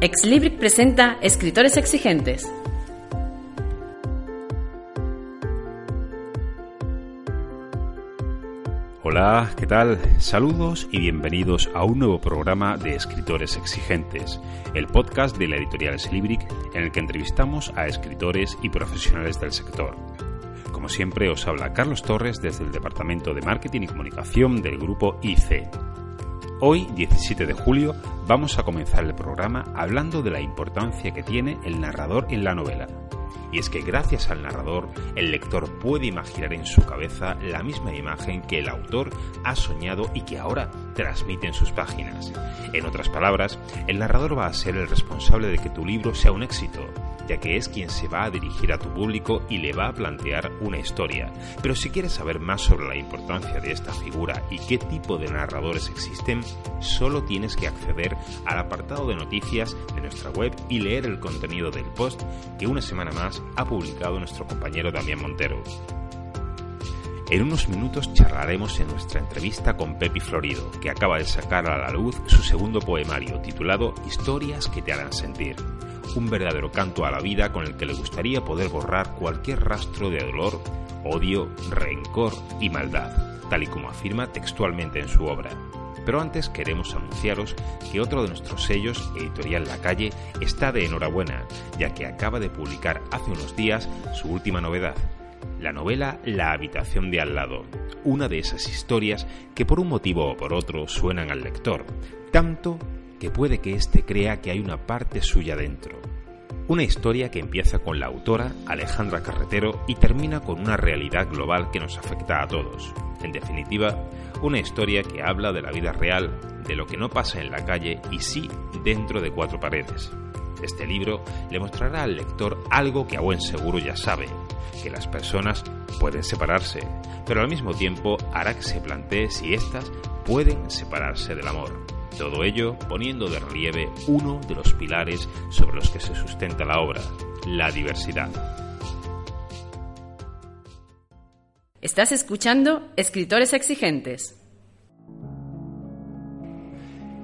Exlibric presenta Escritores Exigentes. Hola, ¿qué tal? Saludos y bienvenidos a un nuevo programa de Escritores Exigentes, el podcast de la editorial Exlibric en el que entrevistamos a escritores y profesionales del sector. Como siempre os habla Carlos Torres desde el Departamento de Marketing y Comunicación del grupo IC. Hoy, 17 de julio, vamos a comenzar el programa hablando de la importancia que tiene el narrador en la novela. Y es que gracias al narrador, el lector puede imaginar en su cabeza la misma imagen que el autor ha soñado y que ahora transmite en sus páginas. En otras palabras, el narrador va a ser el responsable de que tu libro sea un éxito, ya que es quien se va a dirigir a tu público y le va a plantear una historia. Pero si quieres saber más sobre la importancia de esta figura y qué tipo de narradores existen, solo tienes que acceder al apartado de noticias de nuestra web y leer el contenido del post que una semana más ha publicado nuestro compañero Damián Montero. En unos minutos charlaremos en nuestra entrevista con Pepi Florido, que acaba de sacar a la luz su segundo poemario titulado Historias que te harán sentir un verdadero canto a la vida con el que le gustaría poder borrar cualquier rastro de dolor, odio, rencor y maldad, tal y como afirma textualmente en su obra. Pero antes queremos anunciaros que otro de nuestros sellos, Editorial La Calle, está de enhorabuena, ya que acaba de publicar hace unos días su última novedad, la novela La habitación de al lado, una de esas historias que por un motivo o por otro suenan al lector, tanto que puede que éste crea que hay una parte suya dentro. Una historia que empieza con la autora, Alejandra Carretero, y termina con una realidad global que nos afecta a todos. En definitiva, una historia que habla de la vida real, de lo que no pasa en la calle y sí dentro de cuatro paredes. Este libro le mostrará al lector algo que a buen seguro ya sabe, que las personas pueden separarse, pero al mismo tiempo hará que se plantee si éstas pueden separarse del amor. Todo ello poniendo de relieve uno de los pilares sobre los que se sustenta la obra, la diversidad. Estás escuchando Escritores Exigentes.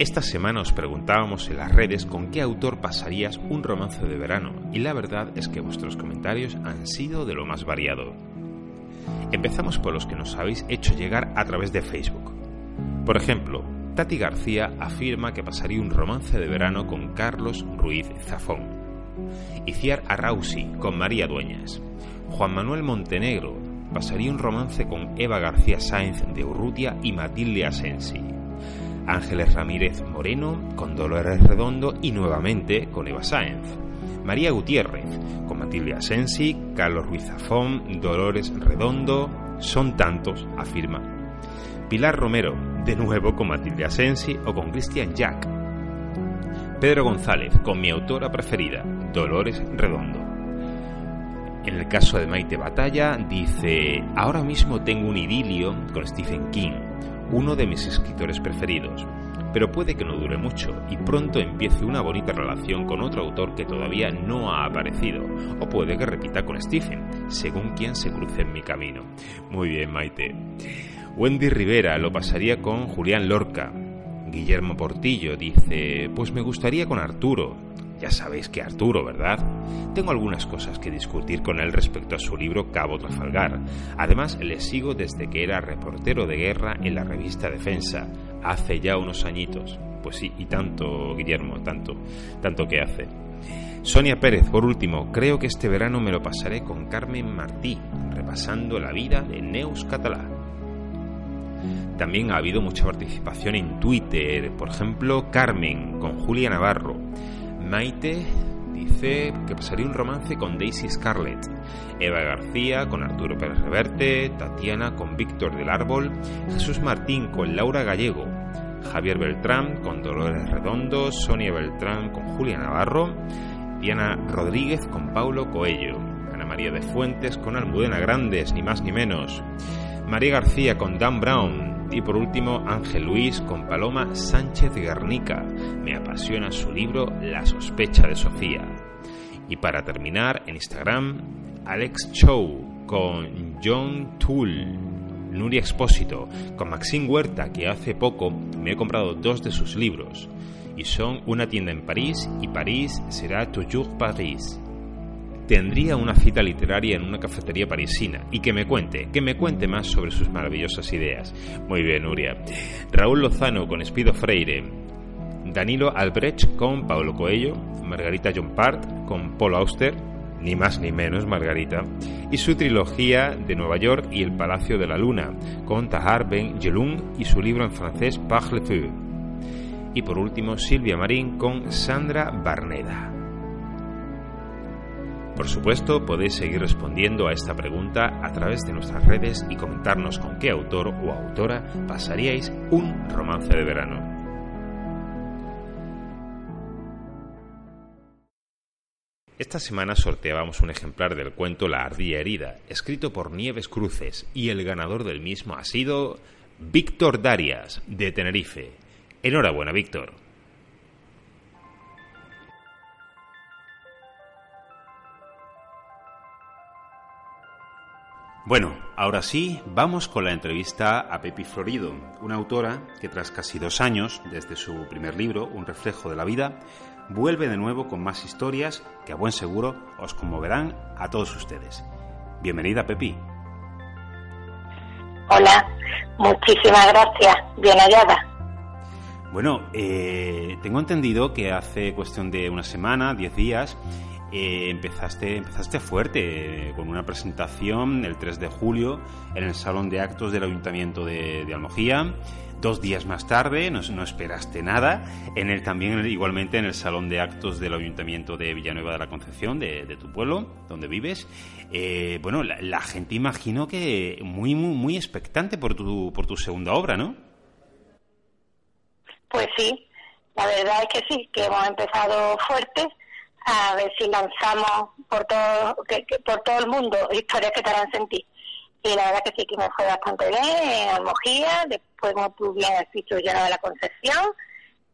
Esta semana os preguntábamos en las redes con qué autor pasarías un romance de verano y la verdad es que vuestros comentarios han sido de lo más variado. Empezamos por los que nos habéis hecho llegar a través de Facebook. Por ejemplo, Tati García afirma que pasaría un romance de verano con Carlos Ruiz Zafón. Iciar Arrausi con María Dueñas. Juan Manuel Montenegro pasaría un romance con Eva García Sáenz de Urrutia y Matilde Asensi. Ángeles Ramírez Moreno con Dolores Redondo y nuevamente con Eva Sáenz. María Gutiérrez con Matilde Asensi, Carlos Ruiz Zafón, Dolores Redondo, son tantos, afirma. Pilar Romero de nuevo con Matilde Asensi o con Christian Jack. Pedro González, con mi autora preferida, Dolores Redondo. En el caso de Maite Batalla, dice, ahora mismo tengo un idilio con Stephen King, uno de mis escritores preferidos, pero puede que no dure mucho y pronto empiece una bonita relación con otro autor que todavía no ha aparecido, o puede que repita con Stephen, según quien se cruce en mi camino. Muy bien, Maite. Wendy Rivera lo pasaría con Julián Lorca. Guillermo Portillo dice, pues me gustaría con Arturo. Ya sabéis que Arturo, ¿verdad? Tengo algunas cosas que discutir con él respecto a su libro Cabo Trafalgar. Además, le sigo desde que era reportero de guerra en la revista Defensa, hace ya unos añitos. Pues sí, y tanto, Guillermo, tanto, tanto que hace. Sonia Pérez, por último, creo que este verano me lo pasaré con Carmen Martí, repasando la vida de Neus Catalá. También ha habido mucha participación en Twitter, por ejemplo, Carmen con Julia Navarro. Maite dice que pasaría un romance con Daisy Scarlett, Eva García con Arturo Pérez Reverte, Tatiana con Víctor del Árbol, Jesús Martín con Laura Gallego, Javier Beltrán con Dolores Redondo, Sonia Beltrán con Julia Navarro, Diana Rodríguez con Paulo Coello, Ana María de Fuentes con Almudena Grandes, ni más ni menos, María García con Dan Brown y por último Ángel Luis con Paloma Sánchez Guernica. Me apasiona su libro La sospecha de Sofía. Y para terminar, en Instagram, Alex Chow con John Toole, Nuria Expósito, con Maxine Huerta, que hace poco me he comprado dos de sus libros, y son Una tienda en París y París será toujours Paris tendría una cita literaria en una cafetería parisina y que me cuente, que me cuente más sobre sus maravillosas ideas. Muy bien, Nuria. Raúl Lozano con Espido Freire. Danilo Albrecht con Paulo Coelho. Margarita John Part con Paul Auster. Ni más ni menos Margarita. Y su trilogía de Nueva York y El Palacio de la Luna con Tahar Ben Jelun y su libro en francés Par le Feu. Y por último, Silvia Marín con Sandra Barneda. Por supuesto, podéis seguir respondiendo a esta pregunta a través de nuestras redes y comentarnos con qué autor o autora pasaríais un romance de verano. Esta semana sorteábamos un ejemplar del cuento La ardilla herida, escrito por Nieves Cruces, y el ganador del mismo ha sido Víctor Darias, de Tenerife. Enhorabuena, Víctor. Bueno, ahora sí, vamos con la entrevista a Pepi Florido, una autora que tras casi dos años, desde su primer libro, Un reflejo de la vida, vuelve de nuevo con más historias que a buen seguro os conmoverán a todos ustedes. Bienvenida, Pepi. Hola, muchísimas gracias, bien hallada. Bueno, eh, tengo entendido que hace cuestión de una semana, diez días, eh, empezaste, empezaste fuerte con una presentación el 3 de julio en el Salón de Actos del Ayuntamiento de, Almojía. Dos días más tarde, no, esperaste nada, en el, también igualmente en el Salón de Actos del Ayuntamiento de Villanueva de la Concepción, de, tu pueblo, donde vives. Eh, bueno, la, gente imagino que muy, muy, muy expectante por tu, por tu segunda obra, ¿no? Pues sí, la verdad es que sí, que hemos empezado fuertes a ver si lanzamos por todo que, por todo el mundo historias que te harán sentir. Y la verdad que sí que me fue bastante bien en Almojía, después tú bien has dicho, lleno de la Concepción.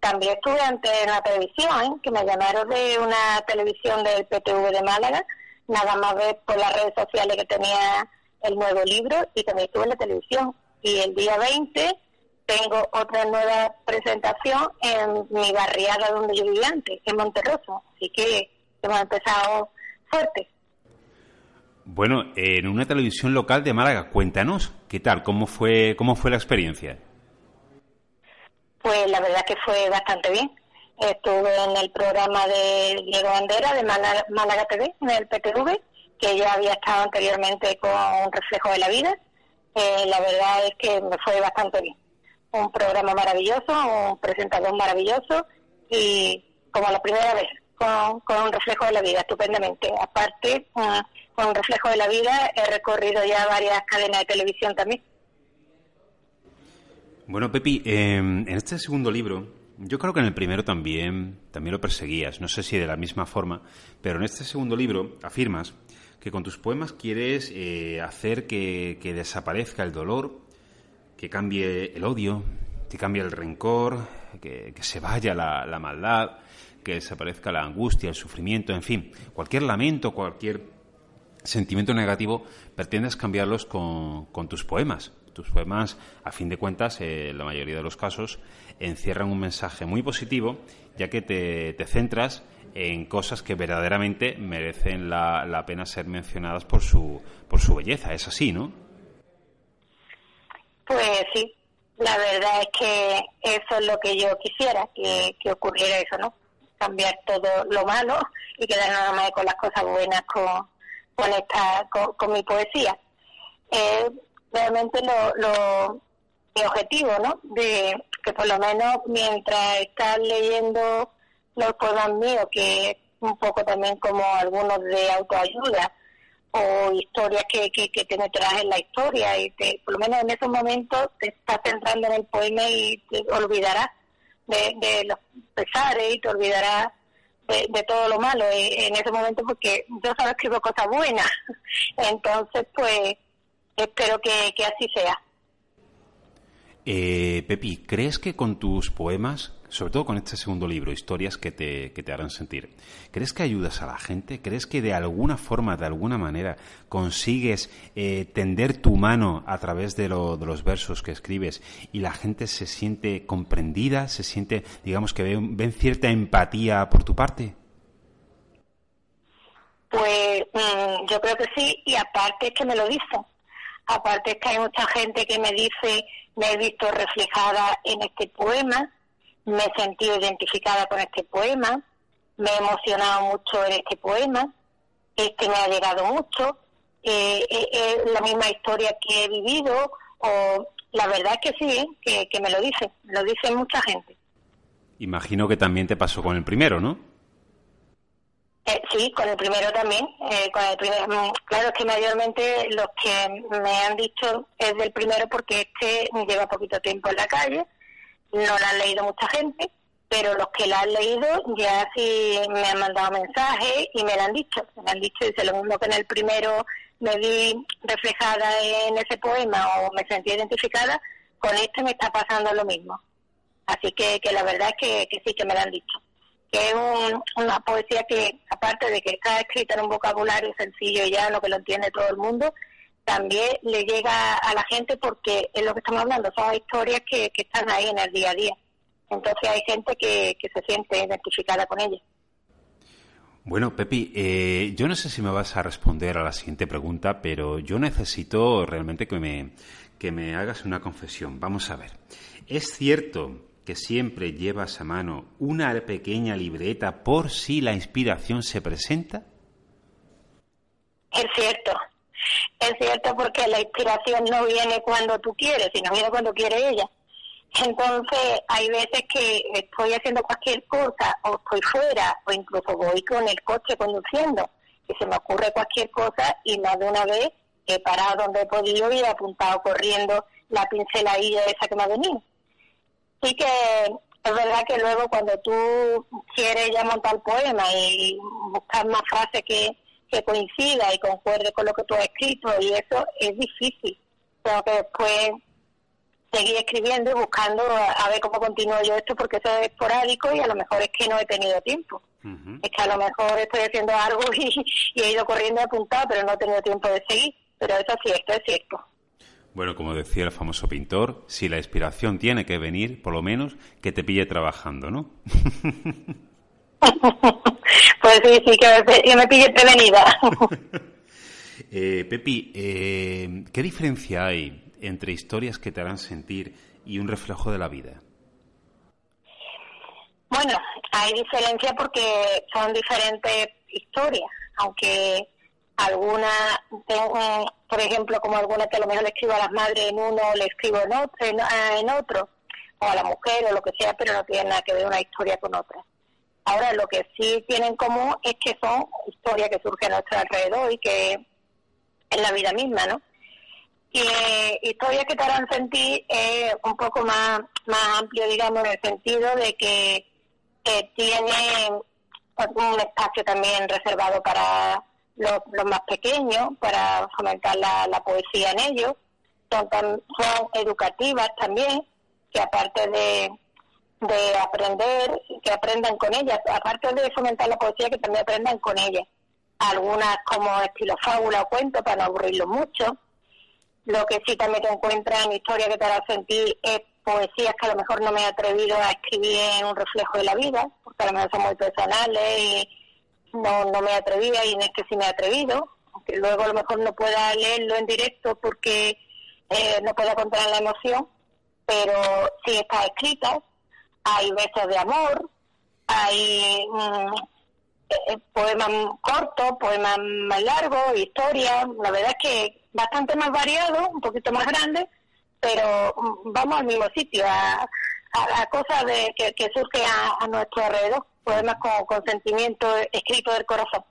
También estuve ante la televisión, ¿eh? que me llamaron de una televisión del PTV de Málaga, nada más ver por las redes sociales que tenía el nuevo libro y también estuve en la televisión. Y el día 20 tengo otra nueva presentación en mi barriada donde yo vivía antes, en Monterroso. Así que hemos empezado fuerte. Bueno, en una televisión local de Málaga, cuéntanos, ¿qué tal? ¿Cómo fue, cómo fue la experiencia? Pues la verdad que fue bastante bien. Estuve en el programa de Diego Bandera de Málaga, TV, en el PTV, que ya había estado anteriormente con un reflejo de la vida. Eh, la verdad es que me fue bastante bien un programa maravilloso, un presentador maravilloso y como la primera vez, con, un reflejo de la vida, estupendamente. Aparte, con un reflejo de la vida he recorrido ya varias cadenas de televisión también. Bueno, Pepi, em, en este segundo libro, yo creo que en el primero también, también lo perseguías, no sé si de la misma forma, pero en este segundo libro afirmas que con tus poemas quieres eh, hacer que, que desaparezca el dolor que cambie el odio, que cambie el rencor, que, se vaya la, maldad, que desaparezca la angustia, el sufrimiento, en fin, cualquier lamento, cualquier sentimiento negativo, pretendes cambiarlos con, tus poemas. Tus poemas, a fin de cuentas, en eh, la mayoría de los casos, encierran un mensaje muy positivo, ya que te, centras en cosas que verdaderamente merecen la, la, pena ser mencionadas por su, por su belleza. Es así, ¿no? Pues sí, la verdad es que eso es lo que yo quisiera, que, ocurriera eso, ¿no? Cambiar todo lo malo y quedar nada más con las cosas buenas con, con, esta, con, mi poesía. Eh, realmente lo, lo, mi objetivo, ¿no? De que por lo menos mientras estás leyendo los poemas míos, que un poco también como algunos de autoayuda, o historias que, que, te meterás en la historia y te, por lo menos en esos momentos te estás centrando en el poema y te olvidarás de, de los pesares y te olvidarás de, todo lo malo en ese momento porque yo solo escribo cosas buenas. Entonces, pues, espero que, que así sea. Eh, Pepi, ¿crees que con tus poemas, sobre todo con este segundo libro, historias que te, que te harán sentir, ¿crees que ayudas a la gente? ¿Crees que de alguna forma, de alguna manera, consigues eh, tender tu mano a través de, lo, de, los versos que escribes y la gente se siente comprendida, se siente, digamos, que ven, cierta empatía por tu parte? Pues mm, yo creo que sí, y aparte es que me lo dicen. Aparte es que hay mucha gente que me dice me he visto reflejada en este poema, me he sentido identificada con este poema, me he emocionado mucho en este poema, este me ha llegado mucho, eh, eh, es la misma historia que he vivido, o la verdad es que sí, ¿eh? que, me lo dice, me lo dice mucha gente. Imagino que también te pasó con el primero, ¿no? Eh, sí, con el primero también. Eh, con el primero, mm, claro, es que mayormente los que me han dicho es del primero porque este lleva poquito tiempo en la calle, no lo han leído mucha gente, pero los que la han leído ya sí me han mandado mensajes y me lo han dicho. Me han dicho, dice lo mismo que en el primero me vi reflejada en ese poema o me sentí identificada, con este me está pasando lo mismo. Así que, que la verdad es que, que sí que me lo han dicho que es una poesía que, aparte de que está escrita en un vocabulario sencillo y llano que lo entiende todo el mundo, también le llega a la gente porque es lo que estamos hablando, son historias que, están ahí en el día a día. Entonces hay gente que, se siente identificada con ella. Bueno, Pepi, eh, yo no sé si me vas a responder a la siguiente pregunta, pero yo necesito realmente que me, que me hagas una confesión. Vamos a ver. ¿Es cierto que siempre llevas a mano una pequeña libreta por si la inspiración se presenta? Es cierto, es cierto porque la inspiración no viene cuando tú quieres, sino viene cuando quiere ella. Entonces, hay veces que estoy haciendo cualquier cosa, o estoy fuera, o incluso voy con el coche conduciendo, y se me ocurre cualquier cosa, y más de una vez he parado donde he podido y he apuntado corriendo la pinceladilla esa que me ha venido sí que es verdad que luego cuando tú quieres ya montar poema y buscar más frases que, que coincida y concuerde con lo que tú has escrito y eso es difícil. Tengo que después seguir escribiendo y buscando a, ver cómo continúo yo esto porque eso es esporádico y a lo mejor es que no he tenido tiempo. Es que a lo mejor estoy haciendo algo y, y he ido corriendo apuntado, pero no he tenido tiempo de seguir. Pero eso es cierto, es cierto. Bueno, como decía el famoso pintor, si la inspiración tiene que venir, por lo menos que te pille trabajando, ¿no? pues sí, sí, que me, pille prevenida. eh, Pepi, eh, ¿qué diferencia hay entre historias que te harán sentir y un reflejo de la vida? Bueno, hay diferencia porque son diferentes historias, aunque alguna, por ejemplo, como alguna que a lo mejor le escribo a las madres en uno, le escribo en otro, en, otro, o a la mujer o lo que sea, pero no tiene nada que ver una historia con otra. Ahora, lo que sí tienen en común es que son historias que surgen a nuestro alrededor y que en la vida misma, ¿no? Y eh, historias que te harán sentir eh, un poco más, más amplio, digamos, en el sentido de que, que tienen un espacio también reservado para los, más pequeños para fomentar la, poesía en ellos. Son, son educativas también, que aparte de, de aprender, que aprendan con ellas, aparte de fomentar la poesía, que también aprendan con ellas. Algunas como estilo fábula o cuento, para no aburrirlo mucho. Lo que sí también te encuentras en historia que te hará sentir es poesías que a lo mejor no me he atrevido a escribir en un reflejo de la vida, porque a lo mejor son muy personales y no, no me atrevía y en este sí me he atrevido, aunque luego a lo mejor no pueda leerlo en directo porque eh, no pueda contar la emoción, pero sí está escrita, hay besos de amor, hay mm, eh, poemas cortos, poemas más largos, historias, la verdad es que bastante más variado, un poquito más grande, pero mm, vamos al mismo sitio, a, a, cosas de, que, surge a nuestro alrededor poemas con, sentimiento escrito del corazón.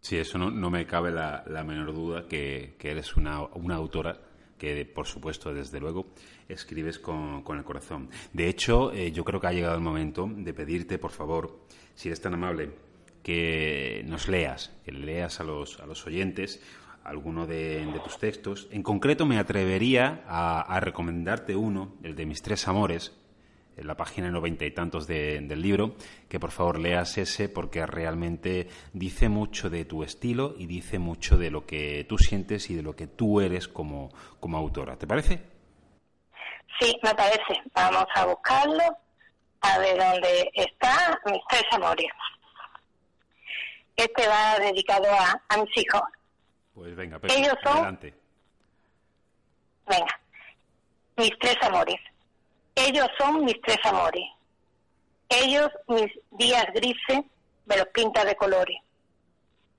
Sí, eso no, me cabe la, menor duda que, eres una, autora que, por supuesto, desde luego, escribes con, el corazón. De hecho, eh, yo creo que ha llegado el momento de pedirte, por favor, si eres tan amable, que nos leas, que leas a los, a los oyentes alguno de, tus textos. En concreto, me atrevería a, recomendarte uno, el de Mis Tres Amores, en la página noventa y tantos del libro, que por favor leas ese porque realmente dice mucho de tu estilo y dice mucho de lo que tú sientes y de lo que tú eres como, como autora. ¿Te parece? Sí, me parece. Vamos a buscarlo, a ver dónde está Mis Tres Amores. Este va dedicado a, a mis hijos. Pues venga, Ellos son, adelante. Venga, mis tres amores. Ellos son mis tres amores. Ellos, mis días grises, me los pintan de colores.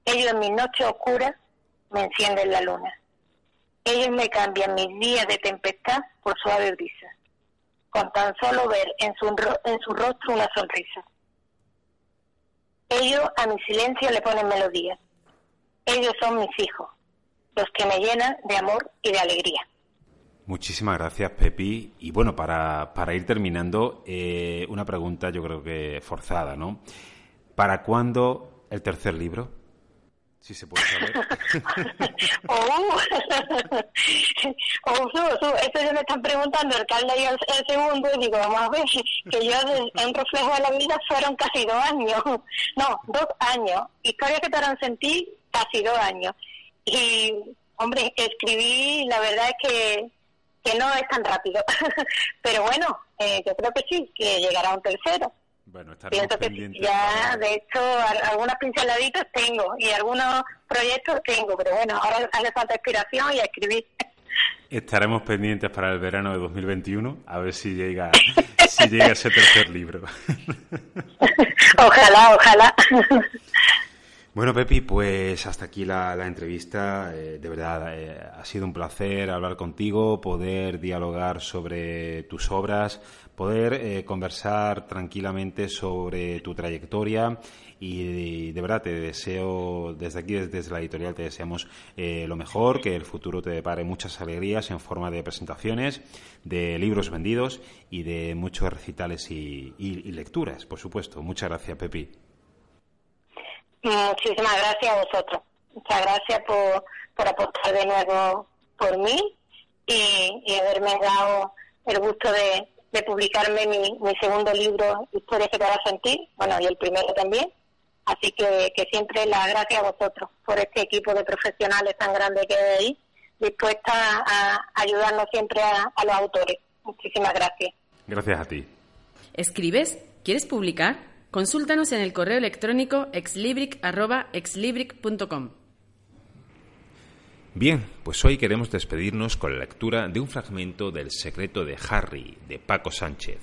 Ellos, en mis noches oscuras, me encienden la luna. Ellos me cambian mis días de tempestad por suave brisa, con tan solo ver en su, en su rostro una sonrisa. Ellos a mi silencio le ponen melodía. Ellos son mis hijos, los que me llenan de amor y de alegría. Muchísimas gracias, Pepi. Y bueno, para, para ir terminando, eh, una pregunta yo creo que forzada, ¿no? ¿Para cuándo el tercer libro? Si se puede saber. oh, oh esto ya me están preguntando el calde y el, segundo, y digo, vamos a ver, que yo en reflejo de la vida fueron casi dos años. No, dos años. Historias que te harán sentir casi dos años. Y, hombre, escribí, la verdad es que, que no es tan rápido. Pero bueno, eh, yo creo que sí, que llegará un tercero. Bueno, Pienso que ya, de hecho, algunas pinceladitas tengo y algunos proyectos tengo, pero bueno, ahora hace falta inspiración y escribir. Estaremos pendientes para el verano de 2021 a ver si llega, si llega ese tercer libro. ojalá, ojalá. Bueno, Pepi, pues hasta aquí la, entrevista. Eh, de verdad, eh, ha sido un placer hablar contigo, poder dialogar sobre tus obras, poder eh, conversar tranquilamente sobre tu trayectoria y, de verdad te deseo, desde aquí, desde, la editorial, te deseamos lo mejor, que el futuro te depare muchas alegrías en forma de presentaciones, de libros vendidos y de muchos recitales y lecturas, por supuesto. Muchas gracias, Pepi. Muchísimas gracias a vosotros. Muchas gracias por, por apostar de nuevo por mí y, haberme dado el gusto de, publicarme mi, mi, segundo libro, Historias que te a sentir, bueno, y el primero también. Así que, que siempre las gracias a vosotros por este equipo de profesionales tan grande que hay ahí, dispuesta a ayudarnos siempre a, a los autores. Muchísimas gracias. Gracias a ti. ¿Escribes? ¿Quieres publicar? Consúltanos en el correo electrónico exlibric.com. Bien, pues hoy queremos despedirnos con la lectura de un fragmento del Secreto de Harry de Paco Sánchez,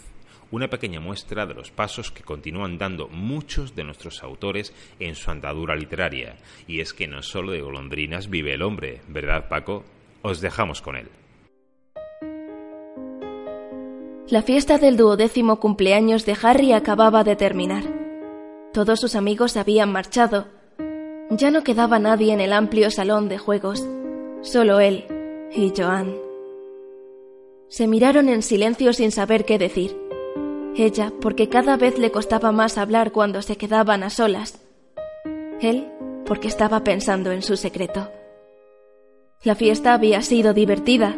una pequeña muestra de los pasos que continúan dando muchos de nuestros autores en su andadura literaria. Y es que no solo de golondrinas vive el hombre, ¿verdad Paco? Os dejamos con él. La fiesta del duodécimo cumpleaños de Harry acababa de terminar. Todos sus amigos habían marchado. Ya no quedaba nadie en el amplio salón de juegos, solo él y Joan. Se miraron en silencio sin saber qué decir. Ella, porque cada vez le costaba más hablar cuando se quedaban a solas. Él, porque estaba pensando en su secreto. La fiesta había sido divertida.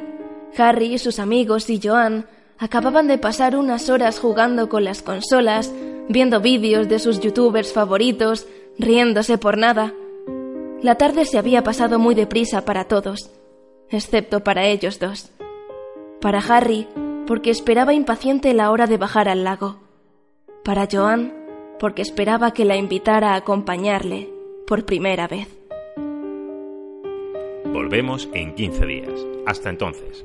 Harry y sus amigos y Joan acababan de pasar unas horas jugando con las consolas, viendo vídeos de sus youtubers favoritos, riéndose por nada. La tarde se había pasado muy deprisa para todos, excepto para ellos dos. Para Harry, porque esperaba impaciente la hora de bajar al lago. Para Joan, porque esperaba que la invitara a acompañarle por primera vez. Volvemos en 15 días. Hasta entonces.